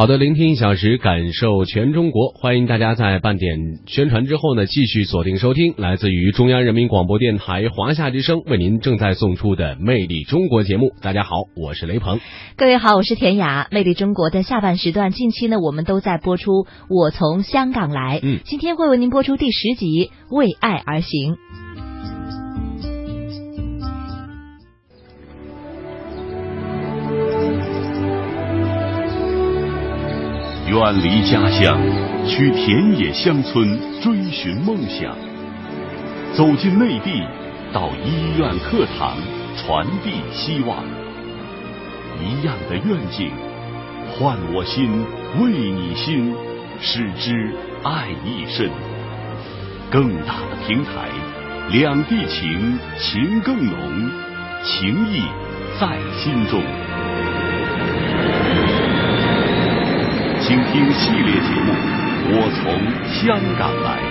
好的，聆听一小时，感受全中国。欢迎大家在半点宣传之后呢，继续锁定收听来自于中央人民广播电台华夏之声为您正在送出的《魅力中国》节目。大家好，我是雷鹏。各位好，我是田雅。《魅力中国》的下半时段，近期呢，我们都在播出《我从香港来》。嗯，今天会为您播出第十集《为爱而行》。远离家乡，去田野乡村追寻梦想；走进内地，到医院课堂传递希望。一样的愿景，换我心，为你心，使之爱一生。更大的平台，两地情，情更浓，情谊在心中。请听系列节目《我从香港来》，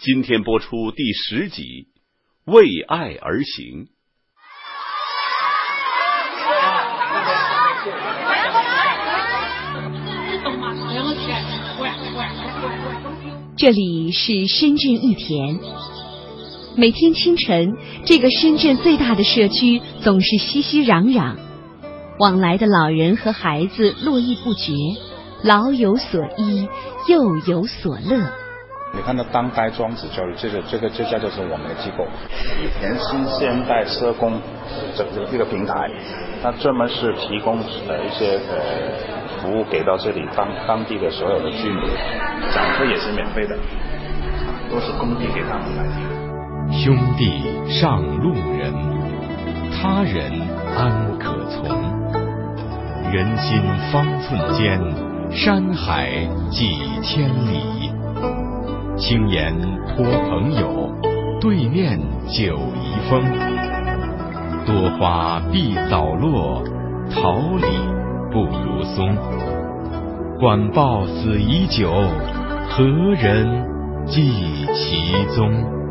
今天播出第十集《为爱而行》。这里是深圳玉田。每天清晨，这个深圳最大的社区总是熙熙攘攘，往来的老人和孩子络绎不绝，老有所依，幼有所乐。你看到当代庄子教育，这个这个这家就是我们的机构，玉田新现代社工这这个平台，它专门是提供呃一些呃服务给到这里当当地的所有的居民，讲课也是免费的，都是公地给他们来的。兄弟上路人，他人安可从？人心方寸间，山海几千里。轻言托朋友，对面酒一风。多花必早落，桃李不如松。管鲍死已久，何人记其踪？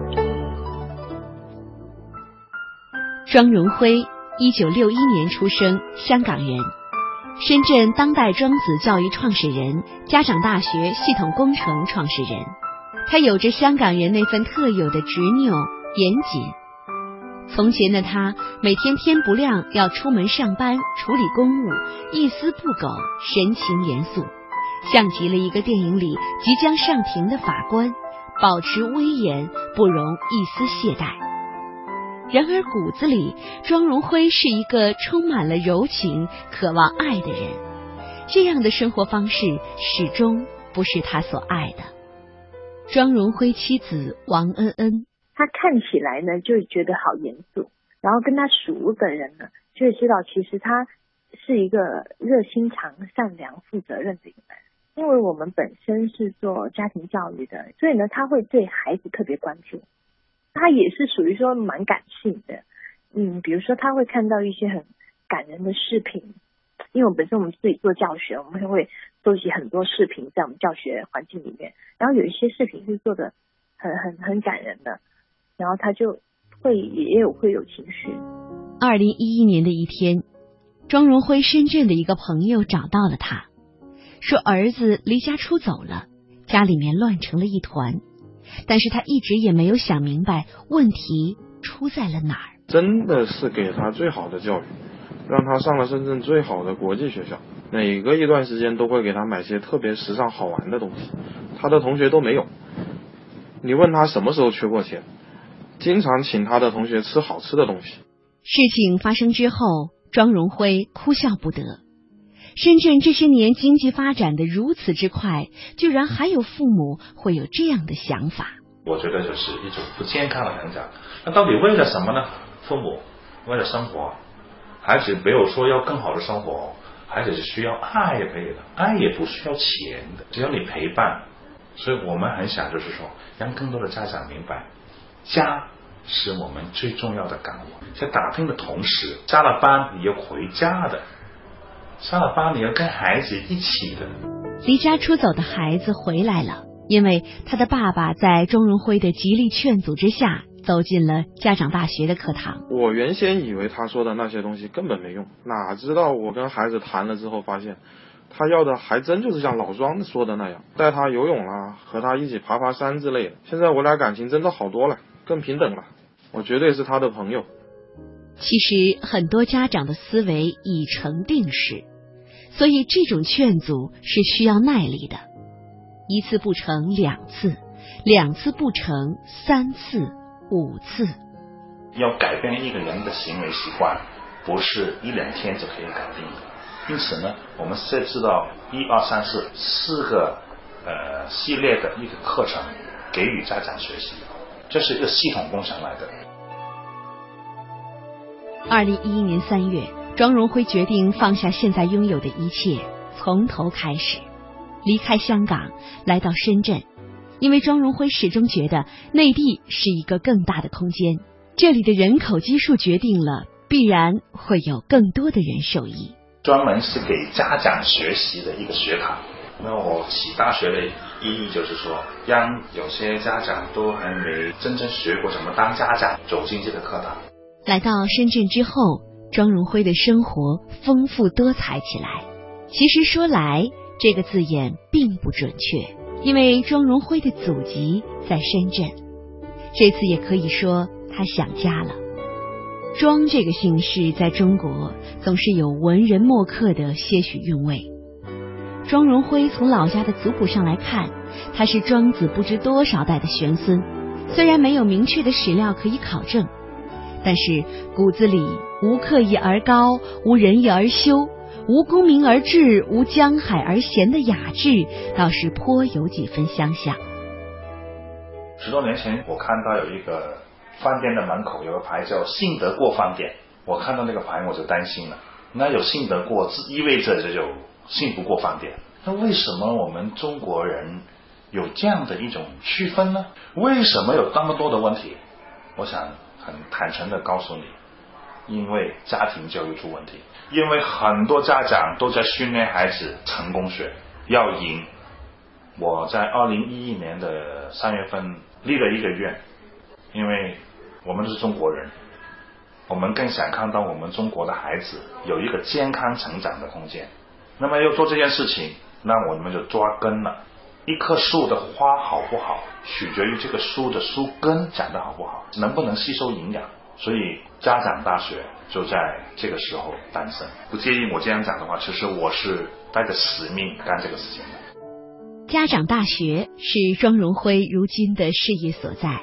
庄荣辉，一九六一年出生，香港人，深圳当代庄子教育创始人，家长大学系统工程创始人。他有着香港人那份特有的执拗、严谨。从前的他，每天天不亮要出门上班，处理公务，一丝不苟，神情严肃，像极了一个电影里即将上庭的法官，保持威严，不容一丝懈怠。然而骨子里，庄荣辉是一个充满了柔情、渴望爱的人。这样的生活方式始终不是他所爱的。庄荣辉妻子王恩恩，他看起来呢就觉得好严肃，然后跟他熟的人呢就会知道，其实他是一个热心肠、善良、负责任的一个人。因为我们本身是做家庭教育的，所以呢他会对孩子特别关注。他也是属于说蛮感性的，嗯，比如说他会看到一些很感人的视频，因为我本身我们自己做教学，我们会收集很多视频在我们教学环境里面，然后有一些视频是做的很很很感人的，然后他就会也有会有情绪。二零一一年的一天，庄荣辉深圳的一个朋友找到了他，说儿子离家出走了，家里面乱成了一团。但是他一直也没有想明白问题出在了哪儿。真的是给他最好的教育，让他上了深圳最好的国际学校，每隔一段时间都会给他买些特别时尚好玩的东西，他的同学都没有。你问他什么时候缺过钱，经常请他的同学吃好吃的东西。事情发生之后，庄荣辉哭笑不得。深圳这些年经济发展的如此之快，居然还有父母会有这样的想法。我觉得就是一种不健康的成长。那到底为了什么呢？父母为了生活，孩子没有说要更好的生活，孩子是需要爱可以的，爱也不需要钱的，只要你陪伴。所以我们很想就是说，让更多的家长明白，家是我们最重要的岗位，在打拼的同时，加了班你要回家的。上了班，你要跟孩子一起的。离家出走的孩子回来了，因为他的爸爸在钟荣辉的极力劝阻之下，走进了家长大学的课堂。我原先以为他说的那些东西根本没用，哪知道我跟孩子谈了之后，发现他要的还真就是像老庄说的那样，带他游泳啦，和他一起爬爬山之类的。现在我俩感情真的好多了，更平等了。我绝对是他的朋友。其实很多家长的思维已成定式，所以这种劝阻是需要耐力的。一次不成，两次，两次不成，三次，五次。要改变一个人的行为习惯，不是一两天就可以改定的。因此呢，我们设置到一二三四四个呃系列的一个课程，给予家长学习，这是一个系统工程来的。二零一一年三月，庄荣辉决定放下现在拥有的一切，从头开始，离开香港，来到深圳。因为庄荣辉始终觉得内地是一个更大的空间，这里的人口基数决定了必然会有更多的人受益。专门是给家长学习的一个学堂。那我起大学的意义就是说，让有些家长都还没真正学过怎么当家长，走进这个课堂。来到深圳之后，庄荣辉的生活丰富多彩起来。其实说来这个字眼并不准确，因为庄荣辉的祖籍在深圳。这次也可以说他想家了。庄这个姓氏在中国总是有文人墨客的些许韵味。庄荣辉从老家的族谱上来看，他是庄子不知多少代的玄孙，虽然没有明确的史料可以考证。但是骨子里无刻意而高，无仁义而修，无功名而志，无江海而闲的雅致，倒是颇有几分相像。十多年前，我看到有一个饭店的门口有个牌叫“信得过饭店”，我看到那个牌我就担心了。那有信得过，意味着这就信不过饭店。那为什么我们中国人有这样的一种区分呢？为什么有那么多的问题？我想。很坦诚的告诉你，因为家庭教育出问题，因为很多家长都在训练孩子成功学要赢。我在二零一一年的三月份立了一个愿，因为我们是中国人，我们更想看到我们中国的孩子有一个健康成长的空间。那么要做这件事情，那我们就抓根了。一棵树的花好不好，取决于这个树的树根长得好不好，能不能吸收营养。所以家长大学就在这个时候诞生。不介意我这样讲的话，其实我是带着使命干这个事情的。家长大学是庄荣辉如今的事业所在。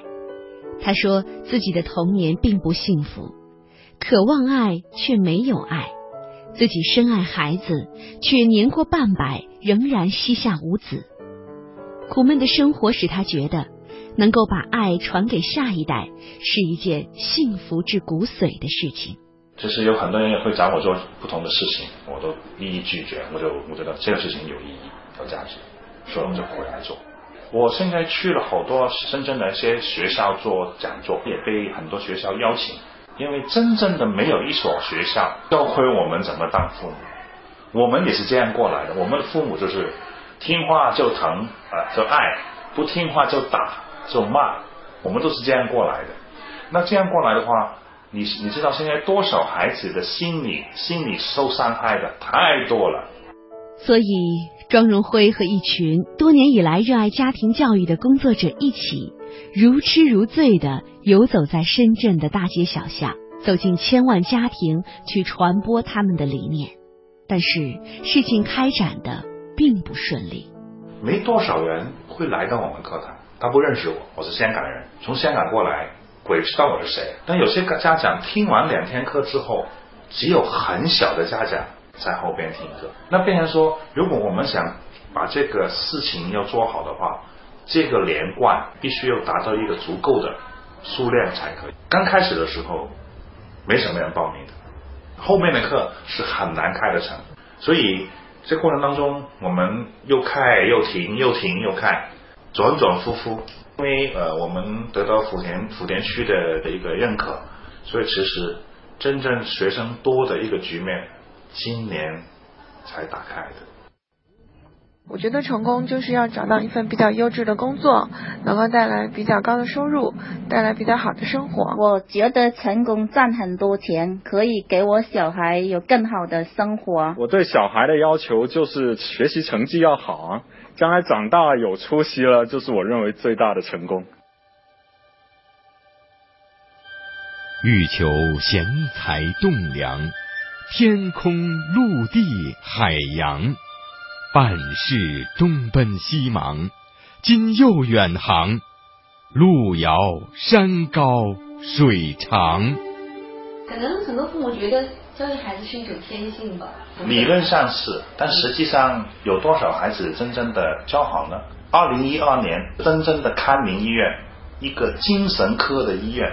他说自己的童年并不幸福，渴望爱却没有爱，自己深爱孩子，却年过半百仍然膝下无子。苦闷的生活使他觉得，能够把爱传给下一代是一件幸福至骨髓的事情。其实有很多人也会找我做不同的事情，我都一一拒绝。我就我觉得这个事情有意义、有价值，所以我就回来做。我现在去了好多深圳的一些学校做讲座，也被很多学校邀请。因为真正的没有一所学校教会我们怎么当父母，我们也是这样过来的。我们的父母就是。听话就疼啊，就爱；不听话就打，就骂。我们都是这样过来的。那这样过来的话，你你知道现在多少孩子的心理心理受伤害的太多了。所以，庄荣辉和一群多年以来热爱家庭教育的工作者一起，如痴如醉的游走在深圳的大街小巷，走进千万家庭，去传播他们的理念。但是，事情开展的。并不顺利，没多少人会来到我们课堂，他不认识我，我是香港人，从香港过来，鬼知道我是谁。但有些家长听完两天课之后，只有很小的家长在后边听课。那变成说，如果我们想把这个事情要做好的话，这个连贯必须要达到一个足够的数量才可以。刚开始的时候，没什么人报名的，后面的课是很难开得成，所以。这过程当中，我们又开又停，又停又开，转转复复。因为呃，我们得到福田福田区的的一个认可，所以其实真正学生多的一个局面，今年才打开的。我觉得成功就是要找到一份比较优质的工作，能够带来比较高的收入，带来比较好的生活。我觉得成功赚很多钱，可以给我小孩有更好的生活。我对小孩的要求就是学习成绩要好啊，将来长大有出息了，就是我认为最大的成功。欲求贤才栋梁，天空、陆地、海洋。半世东奔西忙，今又远航。路遥山高水长。可能很多父母觉得教育孩子是一种天性吧。理论上是，但实际上有多少孩子真正的教好呢？二零一二年，真正的康宁医院一个精神科的医院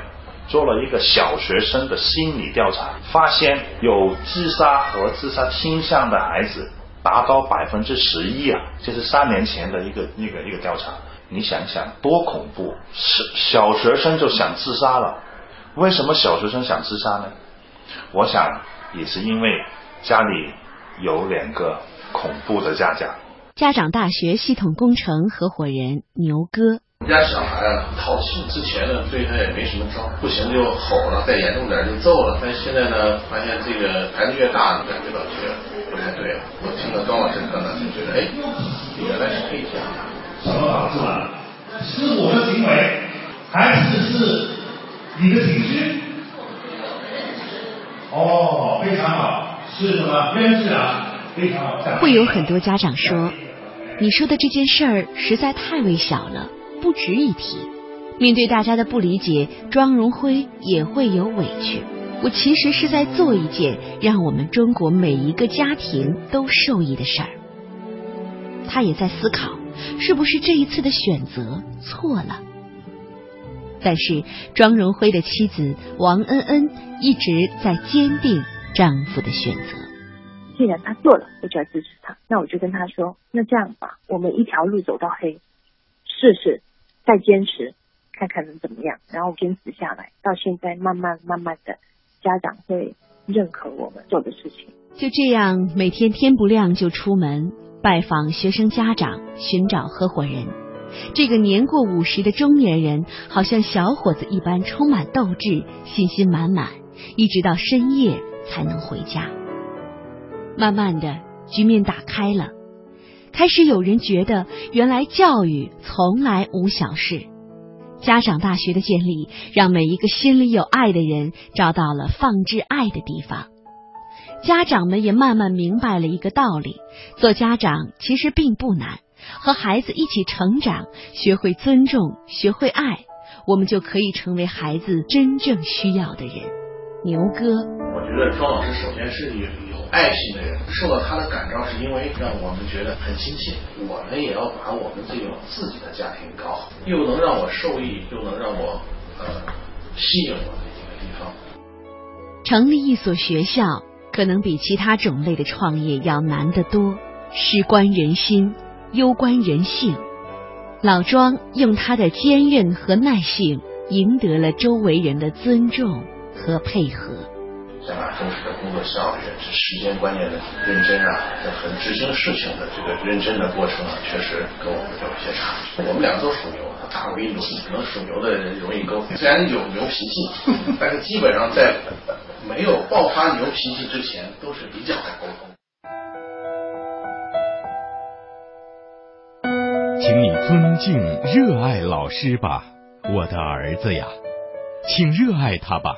做了一个小学生的心理调查，发现有自杀和自杀倾向的孩子。达到百分之十一啊！这是三年前的一个一个一个调查，你想想多恐怖！是小学生就想自杀了，为什么小学生想自杀呢？我想也是因为家里有两个恐怖的家长。家长大学系统工程合伙人牛哥。我们家小孩啊，淘气。之前呢，对他也没什么招，不行就吼了，再严重点就揍了。但现在呢，发现这个孩子越大，你感觉到这个。哎对了，我听了庄老师课呢，就觉得哎，原来是这样。什么导致的？是我的行为，还是是你的情绪？哦，非常好，是什么？认识啊，非常好。会有很多家长说，你说的这件事儿实在太微小了，不值一提。面对大家的不理解，庄荣辉也会有委屈。我其实是在做一件让我们中国每一个家庭都受益的事儿。他也在思考，是不是这一次的选择错了？但是庄荣辉的妻子王恩恩一直在坚定丈夫的选择。既然他做了，我就要支持他。那我就跟他说：“那这样吧，我们一条路走到黑，试试，再坚持，看看能怎么样。然后坚持下来，到现在慢慢慢慢的。”家长会认可我们做的事情。就这样，每天天不亮就出门拜访学生家长，寻找合伙人。这个年过五十的中年人，好像小伙子一般，充满斗志，信心满满，一直到深夜才能回家。慢慢的，局面打开了，开始有人觉得，原来教育从来无小事。家长大学的建立，让每一个心里有爱的人找到了放置爱的地方。家长们也慢慢明白了一个道理：做家长其实并不难，和孩子一起成长，学会尊重，学会爱，我们就可以成为孩子真正需要的人。牛哥，我觉得庄老师首先是有有爱心的人，受到他的感召是因为让我们觉得很亲切。我们也要把我们这种自己的家庭搞好，又能让我受益，又能让我呃吸引我的一个地方。成立一所学校，可能比其他种类的创业要难得多，事关人心，攸关人性。老庄用他的坚韧和耐性，赢得了周围人的尊重。和配合，像重视的工作效率，这时间观念的认真啊，在很执行事情的这个认真的过程啊，确实跟我们有一些差距。我们两个都属牛，大为牛，可能属牛的人容易沟通。虽然有牛脾气，但是基本上在没有爆发牛脾气之前，都是比较爱沟通。请你尊敬、热爱老师吧，我的儿子呀，请热爱他吧。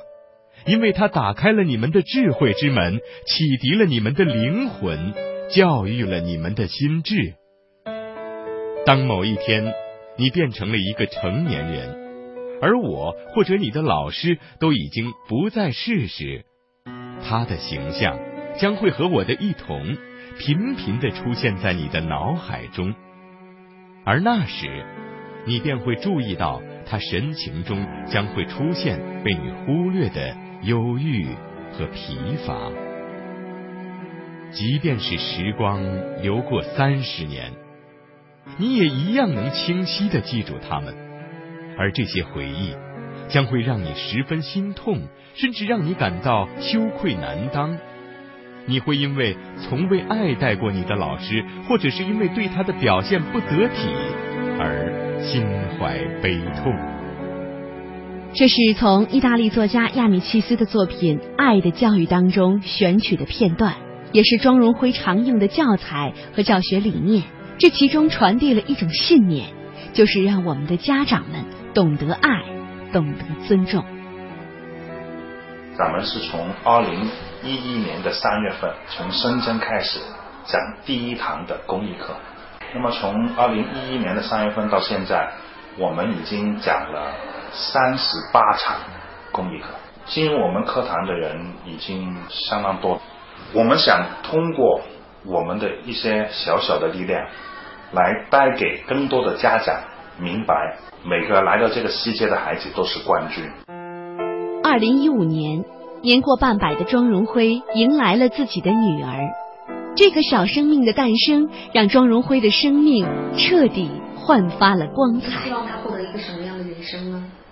因为他打开了你们的智慧之门，启迪了你们的灵魂，教育了你们的心智。当某一天你变成了一个成年人，而我或者你的老师都已经不在世时，他的形象将会和我的一同频频的出现在你的脑海中，而那时你便会注意到他神情中将会出现被你忽略的。忧郁和疲乏，即便是时光流过三十年，你也一样能清晰的记住他们，而这些回忆将会让你十分心痛，甚至让你感到羞愧难当。你会因为从未爱戴过你的老师，或者是因为对他的表现不得体而心怀悲痛。这是从意大利作家亚米契斯的作品《爱的教育》当中选取的片段，也是庄荣辉常用的教材和教学理念。这其中传递了一种信念，就是让我们的家长们懂得爱，懂得尊重。咱们是从二零一一年的三月份从深圳开始讲第一堂的公益课，那么从二零一一年的三月份到现在，我们已经讲了三十八场公益课，进入我们课堂的人已经相当多。我们想通过我们的一些小小的力量。来带给更多的家长明白，每个来到这个世界的孩子都是冠军。二零一五年，年过半百的庄荣辉迎来了自己的女儿。这个小生命的诞生，让庄荣辉的生命彻底焕发了光彩。希望他获得一个什么样的人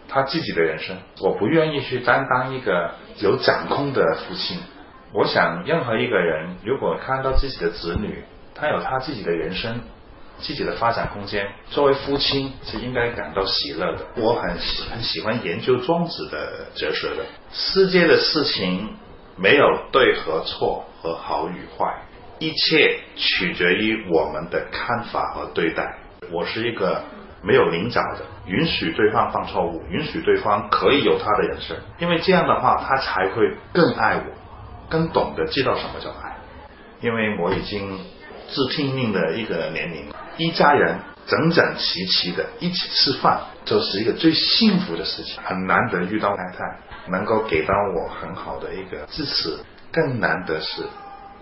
他自己的人生，我不愿意去担当一个有掌控的父亲。我想，任何一个人如果看到自己的子女，他有他自己的人生。自己的发展空间，作为父亲是应该感到喜乐的。我很很喜欢研究庄子的哲学的。世界的事情没有对和错和好与坏，一切取决于我们的看法和对待。我是一个没有棱角的，允许对方犯错误，允许对方可以有他的人生，因为这样的话，他才会更爱我，更懂得知道什么叫爱。因为我已经自拼命的一个年龄。一家人整整齐齐的一起吃饭，就是一个最幸福的事情。很难得遇到太太能够给到我很好的一个支持，更难得是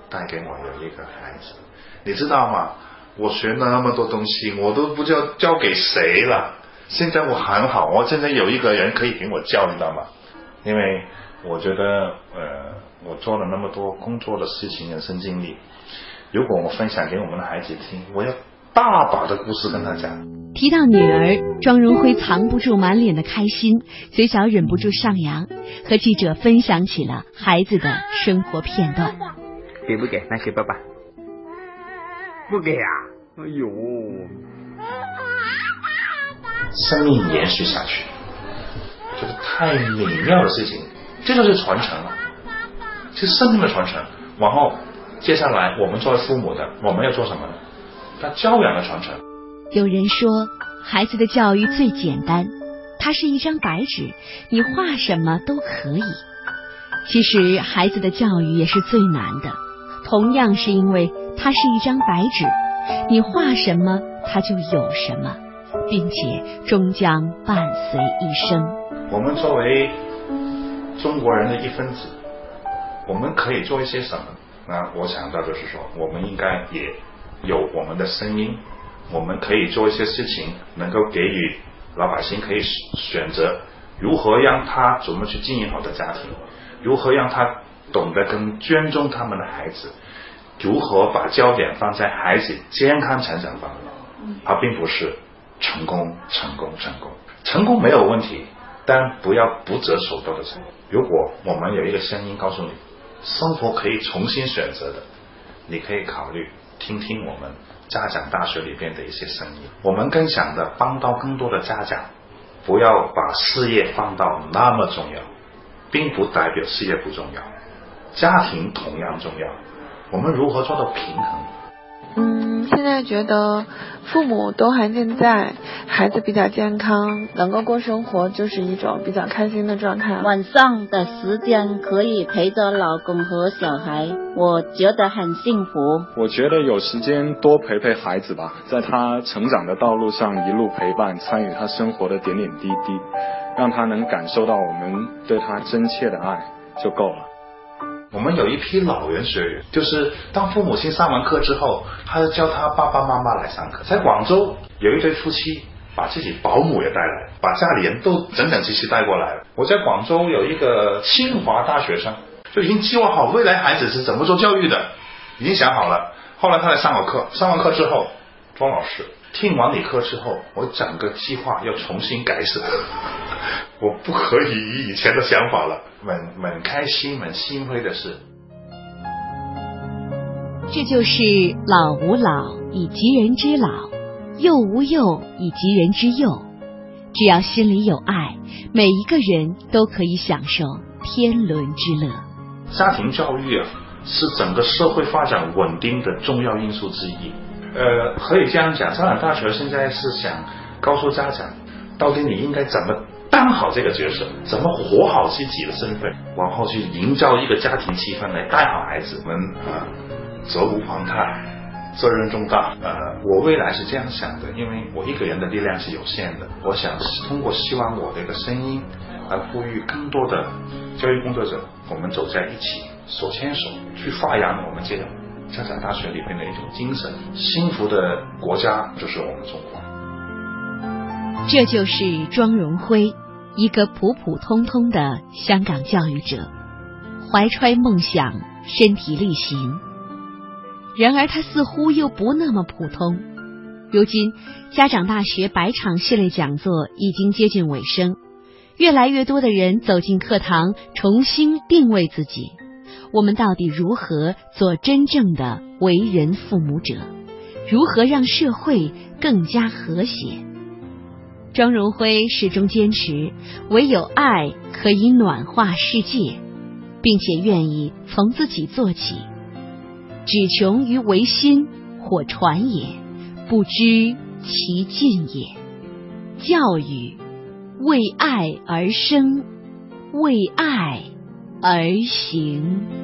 带给我有一个孩子。你知道吗？我学那么多东西，我都不知道交给谁了。现在我很好，我现在有一个人可以给我教，你知道吗？因为我觉得，呃，我做了那么多工作的事情，人生经历，如果我分享给我们的孩子听，我要。大把的故事跟他讲。提到女儿，庄荣辉藏不住满脸的开心，嘴角忍不住上扬，和记者分享起了孩子的生活片段。给不给？那给爸爸。不给啊！哎呦！生命延续下去，这是太美妙的事情。这就是传承了，是生命的传承。往后，接下来我们作为父母的，我们要做什么呢？他教养的传承。有人说，孩子的教育最简单，它是一张白纸，你画什么都可以。其实，孩子的教育也是最难的，同样是因为它是一张白纸，你画什么它就有什么，并且终将伴随一生。我们作为中国人的一分子，我们可以做一些什么？那我想到就是说，我们应该也。有我们的声音，我们可以做一些事情，能够给予老百姓可以选择如何让他怎么去经营好的家庭，如何让他懂得跟尊重他们的孩子，如何把焦点放在孩子健康成长方面，而并不是成功、成功、成功。成功没有问题，但不要不择手段的成功。如果我们有一个声音告诉你，生活可以重新选择的，你可以考虑。听听我们家长大学里边的一些声音，我们更想的帮到更多的家长，不要把事业放到那么重要，并不代表事业不重要，家庭同样重要。我们如何做到平衡？嗯，现在觉得父母都还健在，孩子比较健康，能够过生活就是一种比较开心的状态。晚上的时间可以陪着老公和小孩，我觉得很幸福。我觉得有时间多陪陪孩子吧，在他成长的道路上一路陪伴，参与他生活的点点滴滴，让他能感受到我们对他真切的爱就够了。我们有一批老人学员，就是当父母亲上完课之后，他就叫他爸爸妈妈来上课。在广州有一对夫妻，把自己保姆也带来，把家里人都整整齐齐带过来了。我在广州有一个清华大学生，就已经计划好未来孩子是怎么做教育的，已经想好了。后来他来上我课，上完课之后，庄老师听完你课之后，我整个计划要重新改写。我不可以以以前的想法了，蛮蛮开心、蛮欣慰的是，这就是老吾老以及人之老，幼吾幼以及人之幼。只要心里有爱，每一个人都可以享受天伦之乐。家庭教育啊，是整个社会发展稳定的重要因素之一。呃，可以这样讲，上海大学现在是想告诉家长，到底你应该怎么当好这个角色，怎么活好自己的身份，往后去营造一个家庭气氛来带好孩子们啊，责无旁贷。责任重大，呃，我未来是这样想的，因为我一个人的力量是有限的，我想通过希望我的一个声音，来呼吁更多的教育工作者，我们走在一起，手牵手去发扬我们这个家长大学里面的一种精神。幸福的国家就是我们中国。这就是庄荣辉，一个普普通通的香港教育者，怀揣梦想，身体力行。然而，他似乎又不那么普通。如今，家长大学百场系列讲座已经接近尾声，越来越多的人走进课堂，重新定位自己。我们到底如何做真正的为人父母者？如何让社会更加和谐？庄荣辉始终坚持，唯有爱可以暖化世界，并且愿意从自己做起。只穷于唯心，或传也，不知其进也。教育为爱而生，为爱而行。